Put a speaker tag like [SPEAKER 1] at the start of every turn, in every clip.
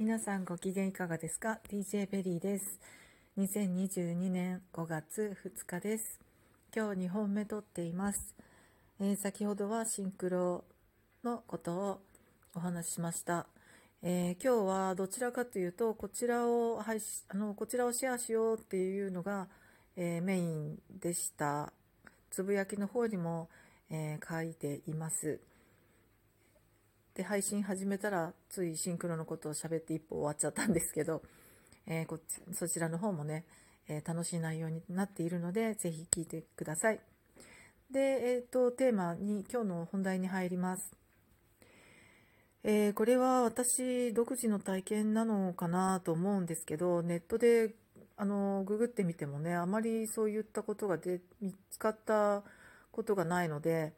[SPEAKER 1] 皆さんご機嫌いかがですか ?DJ ベリーです。2022年5月2日です。今日2本目撮っています。えー、先ほどはシンクロのことをお話ししました。えー、今日はどちらかというと、こちらを配信、あの、こちらをシェアしようっていうのが、えー、メインでした。つぶやきの方にも、え書いています。で配信始めたらついシンクロのことを喋って一歩終わっちゃったんですけど、えー、こっちそちらの方もね、えー、楽しい内容になっているのでぜひ聞いてください。で、えーと、テーマに今日の本題に入ります。え、これは私独自の体験なのかなと思うんですけどネットであのググってみてもねあまりそういったことがで見つかったことがないので、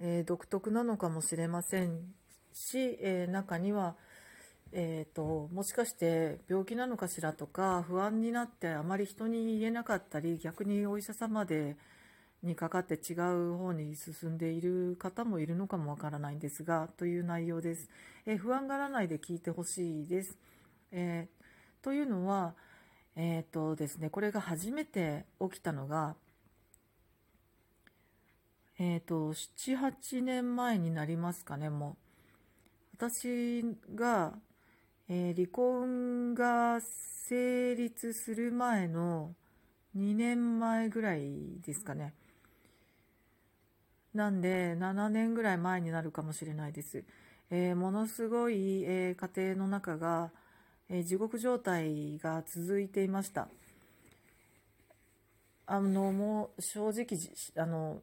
[SPEAKER 1] え、独特なのかもしれませんし、えー、中には、えーと、もしかして病気なのかしらとか不安になってあまり人に言えなかったり逆にお医者様でにかかって違う方に進んでいる方もいるのかもわからないんですがという内容です。えー、不安がらないで聞いてほしいです。えー、というのは、えーとですね、これが初めて起きたのがえー、78年前になりますかねも私が、えー、離婚が成立する前の2年前ぐらいですかね。なんで、7年ぐらい前になるかもしれないです。えー、ものすごい、えー、家庭の中が、えー、地獄状態が続いていました。あの、もう正直、あの、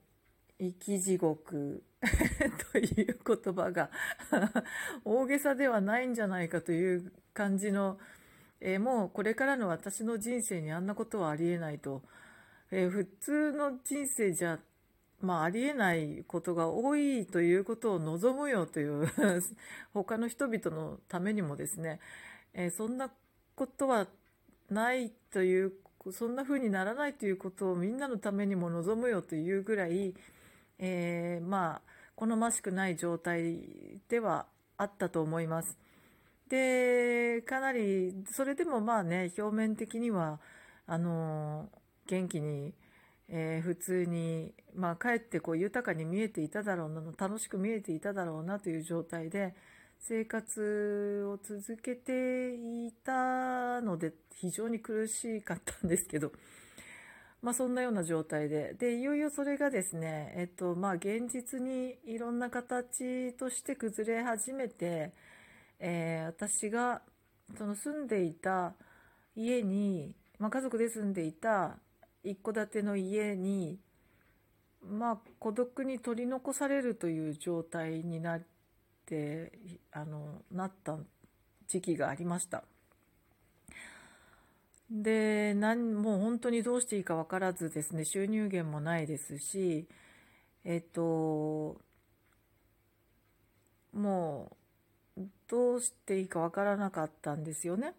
[SPEAKER 1] 生き地獄。という言葉が 大げさではないんじゃないかという感じの、えー、もうこれからの私の人生にあんなことはありえないと、えー、普通の人生じゃ、まあ、ありえないことが多いということを望むよという 他の人々のためにもですね、えー、そんなことはないというそんな風にならないということをみんなのためにも望むよというぐらい、えー、まあ好ましくない状態ではあったと思います。でかなりそれでもまあね表面的にはあの元気に、えー、普通に、まあ、かえってこう豊かに見えていただろうな楽しく見えていただろうなという状態で生活を続けていたので非常に苦しかったんですけど。まあ、そんなような状態ででいよいよそれがですね、えっとまあ、現実にいろんな形として崩れ始めて、えー、私がその住んでいた家に、まあ、家族で住んでいた一戸建ての家に、まあ、孤独に取り残されるという状態になってあのなった時期がありました。で、なんもう本当にどうしていいか分からずですね、収入源もないですし、えっと、もう、どうしていいか分からなかったんですよね。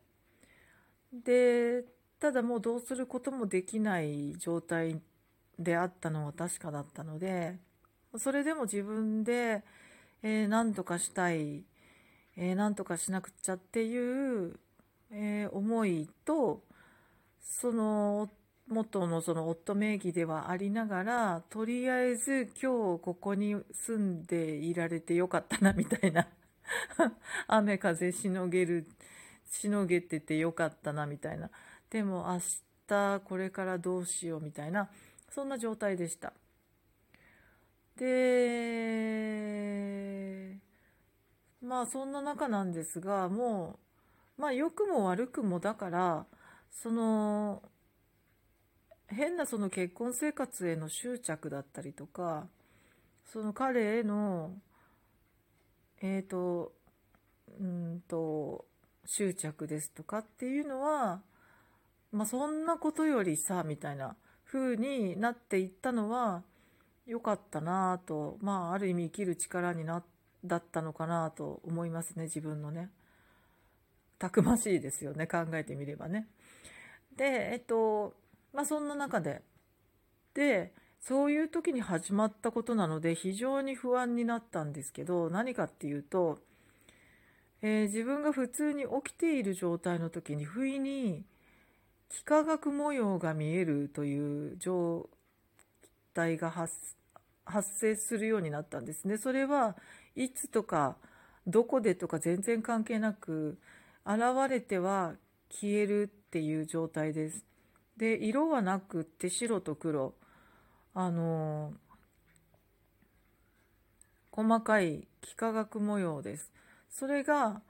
[SPEAKER 1] で、ただもうどうすることもできない状態であったのは確かだったので、それでも自分で、えー、何とかしたい、えー、何とかしなくちゃっていう、えー、思いと、その元のその夫名義ではありながらとりあえず今日ここに住んでいられてよかったなみたいな。雨風しのげるしのげててよかったなみたいな。でも明日これからどうしようみたいな。そんな状態でした。でまあそんな中なんですがもうまあ良くも悪くもだからその変なその結婚生活への執着だったりとかその彼へのえっ、ー、とうんと執着ですとかっていうのはまあそんなことよりさみたいな風になっていったのは良かったなとまあある意味生きる力になだったのかなと思いますね自分のねたくましいですよね考えてみればね。で、えっと、まあそんな中で、で、そういう時に始まったことなので非常に不安になったんですけど、何かっていうと、えー、自分が普通に起きている状態の時に不意に幾何学模様が見えるという状態が発生するようになったんですね。それはいつとかどこでとか全然関係なく現れては消えるっていう状態です。で色はなくって白と黒あの細かい幾何学模様です。それが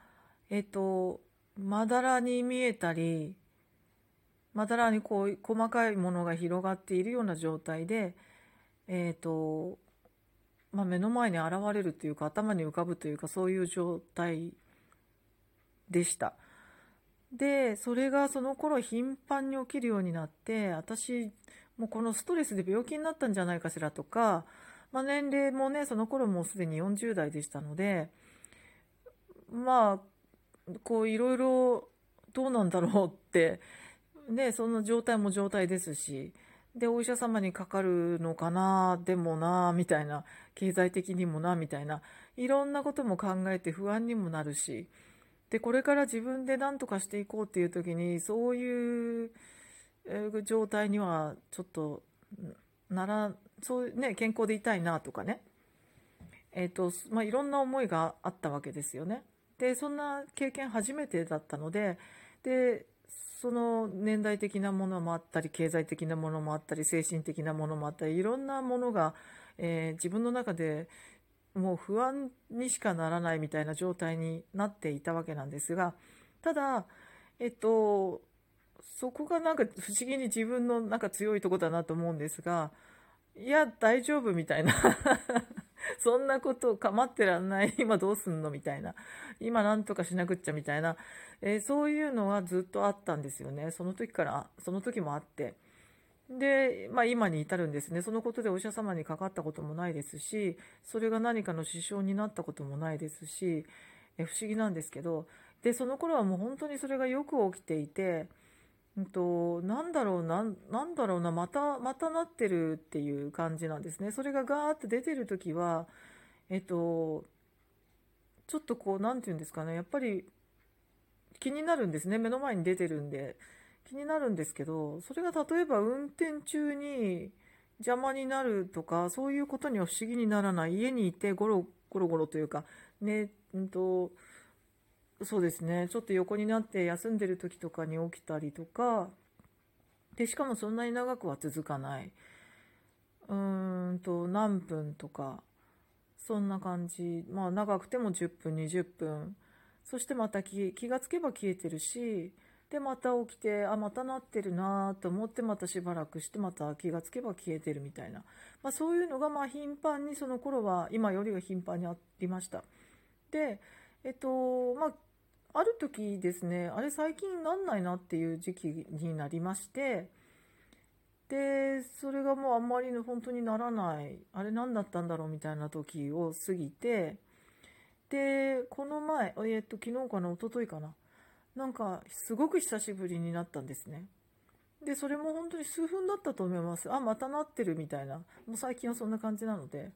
[SPEAKER 1] えっとまだらに見えたりまだらにこう細かいものが広がっているような状態でえっとまあ、目の前に現れるというか頭に浮かぶというかそういう状態でした。でそれがその頃頻繁に起きるようになって私もうこのストレスで病気になったんじゃないかしらとか、まあ、年齢もねその頃もうすでに40代でしたのでまあこういろいろどうなんだろうってねその状態も状態ですしでお医者様にかかるのかなでもなみたいな経済的にもなみたいないろんなことも考えて不安にもなるしでこれから自分で何とかしていこうっていう時にそういう状態にはちょっとならそうね健康でいたいなとかねえっ、ー、とまあいろんな思いがあったわけですよね。でそんな経験初めてだったのででその年代的なものもあったり経済的なものもあったり精神的なものもあったりいろんなものが、えー、自分の中でもう不安にしかならないみたいな状態になっていたわけなんですがただえっとそこがなんか不思議に自分のなんか強いとこだなと思うんですがいや大丈夫みたいな。そんなこと構ってらんない。今どうすんのみたいな。今なんとかしなくっちゃみたいな、えー、そういうのはずっとあったんですよね。その時からその時もあって。で、まあ、今に至るんですねそのことでお医者様にかかったこともないですしそれが何かの支障になったこともないですし、え、不思議なんですけどでその頃はもう本当にそれがよく起きていて。うんと、なんだろうな、なんだろうな、また、またなってるっていう感じなんですね。それがガーッと出てる時は、えっと、ちょっとこう、なんて言うんですかね、やっぱり気になるんですね。目の前に出てるんで。気になるんですけど、それが例えば運転中に邪魔になるとか、そういうことには不思議にならない。家にいてゴロゴロゴロというか、ね、うんと、そうですね。ちょっと横になって休んでる時とかに起きたりとかでしかもそんなに長くは続かない。うーんと何分とかそんな感じ。まあ長くても10分20分。そしてまた気がつけば消えてるしでまた起きてあまたなってるなと思ってまたしばらくしてまた気がつけば消えてるみたいな、まあ、そういうのがまあ頻繁にその頃は今よりは頻繁にありました。でえっとまあある時ですねあれ最近なんないなっていう時期になりましてでそれがもうあんまりの本当にならないあれ何だったんだろうみたいな時を過ぎてでこの前えっと昨日かな一昨日かななんかすごく久しぶりになったんですね。でそれも本当に数分だったと思います。あまたなってるみたいな。もう最近はそんな感じなので。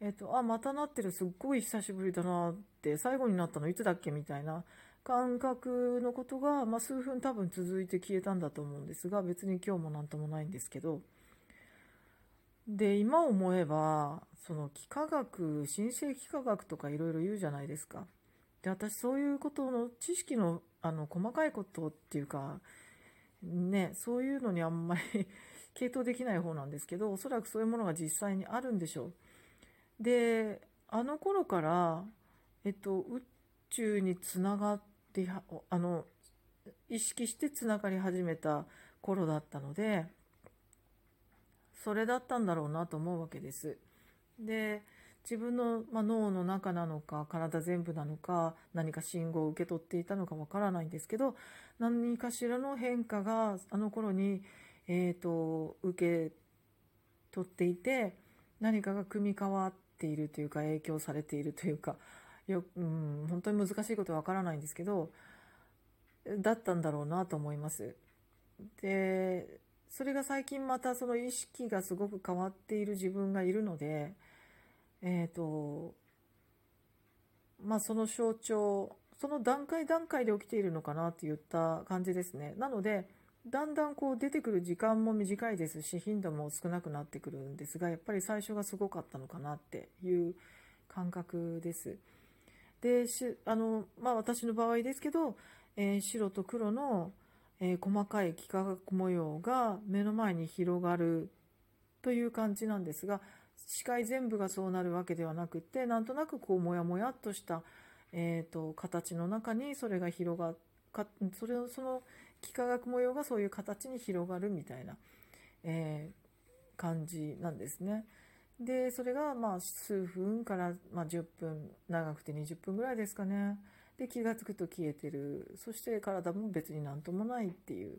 [SPEAKER 1] えっとあまたなってるすっごい久しぶりだなって最後になったのいつだっけみたいな。感覚のことが、まあ、数分多分続いて消えたんだと思うんですが別に今日も何ともないんですけど。で今思えばその幾何学新生幾何学とかいろいろ言うじゃないですか。で私そういうことの知識のあの細かいことっていうかねそういうのにあんまり 傾倒できない方なんですけどおそらくそういうものが実際にあるんでしょうであの頃からえっと宇宙につながっであの意識してつながり始めた頃だったのでそれだったんだろうなと思うわけです。で自分の、まあ、脳の中なのか体全部なのか何か信号を受け取っていたのかわからないんですけど何かしらの変化があの頃に、えーと、受け取っていて何かが組み替わっているというか影響されているというかよ、うん、本当に難しいことはわからないんですけどだったんだろうなと思います。でそれが最近またその意識がすごく変わっている自分がいるのでえっ、ー、とまあその象徴その段階段階で起きているのかなって言った感じですね。なので、だんだんこう出てくる時間も短いですし、頻度も少なくなってくるんですが、やっぱり最初がすごかったのかなっていう感覚です。で、しあの、まあ私の場合ですけど、えー、白と黒の、えー、細かい幾何学模様が目の前に広がるという感じなんですが、視界全部がそうなるわけではなくて、なんとなくこう、もやもやっとした、えーと、形の中にそれが広がかそれをその幾何学模様がそういう形に広がるみたいな、えー、感じなんですね。でそれがまあ数分から、まあ、10分長くて20分ぐらいですかね。で気が付くと消えてる。そして体も別に何ともないっていう。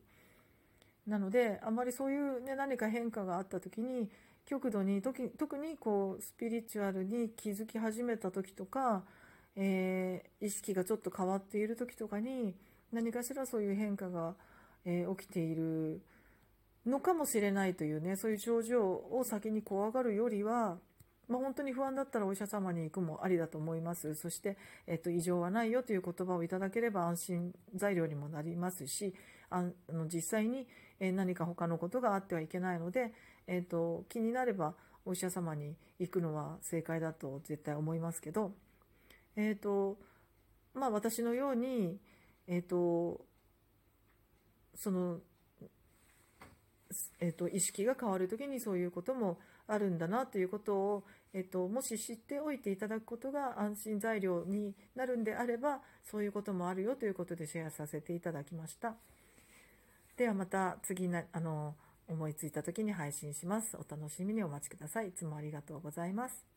[SPEAKER 1] なのであまりそういう、ね、何か変化があった時に極度に特にこうスピリチュアルに気づき始めた時とかえー、意識がちょっと変わっている時とかに何かしらそういう変化が、えー、起きているのかもしれないというねそういう症状を先に怖がるよりは、まあ、本当に不安だったらお医者様に行くもありだと思います。そして、えーと、異常はないよという言葉をいただければ安心材料にもなりますしあの実際に、何か他のことがあってはいけないので、えーと気になればお医者様に行くのは正解だと絶対思いますけど。え、ー、と、まあ私のように、え、ー、と、その、え、ー、と、意識が変わる時にそういうこともあるんだなということを、えっと、もし知っておいていただくことが安心材料になるんであれば、そういうこともあるよということでシェアさせていただきました。ではまた次な、あの、思いついた時に配信します。お楽しみにお待ちください。いつもありがとうございます。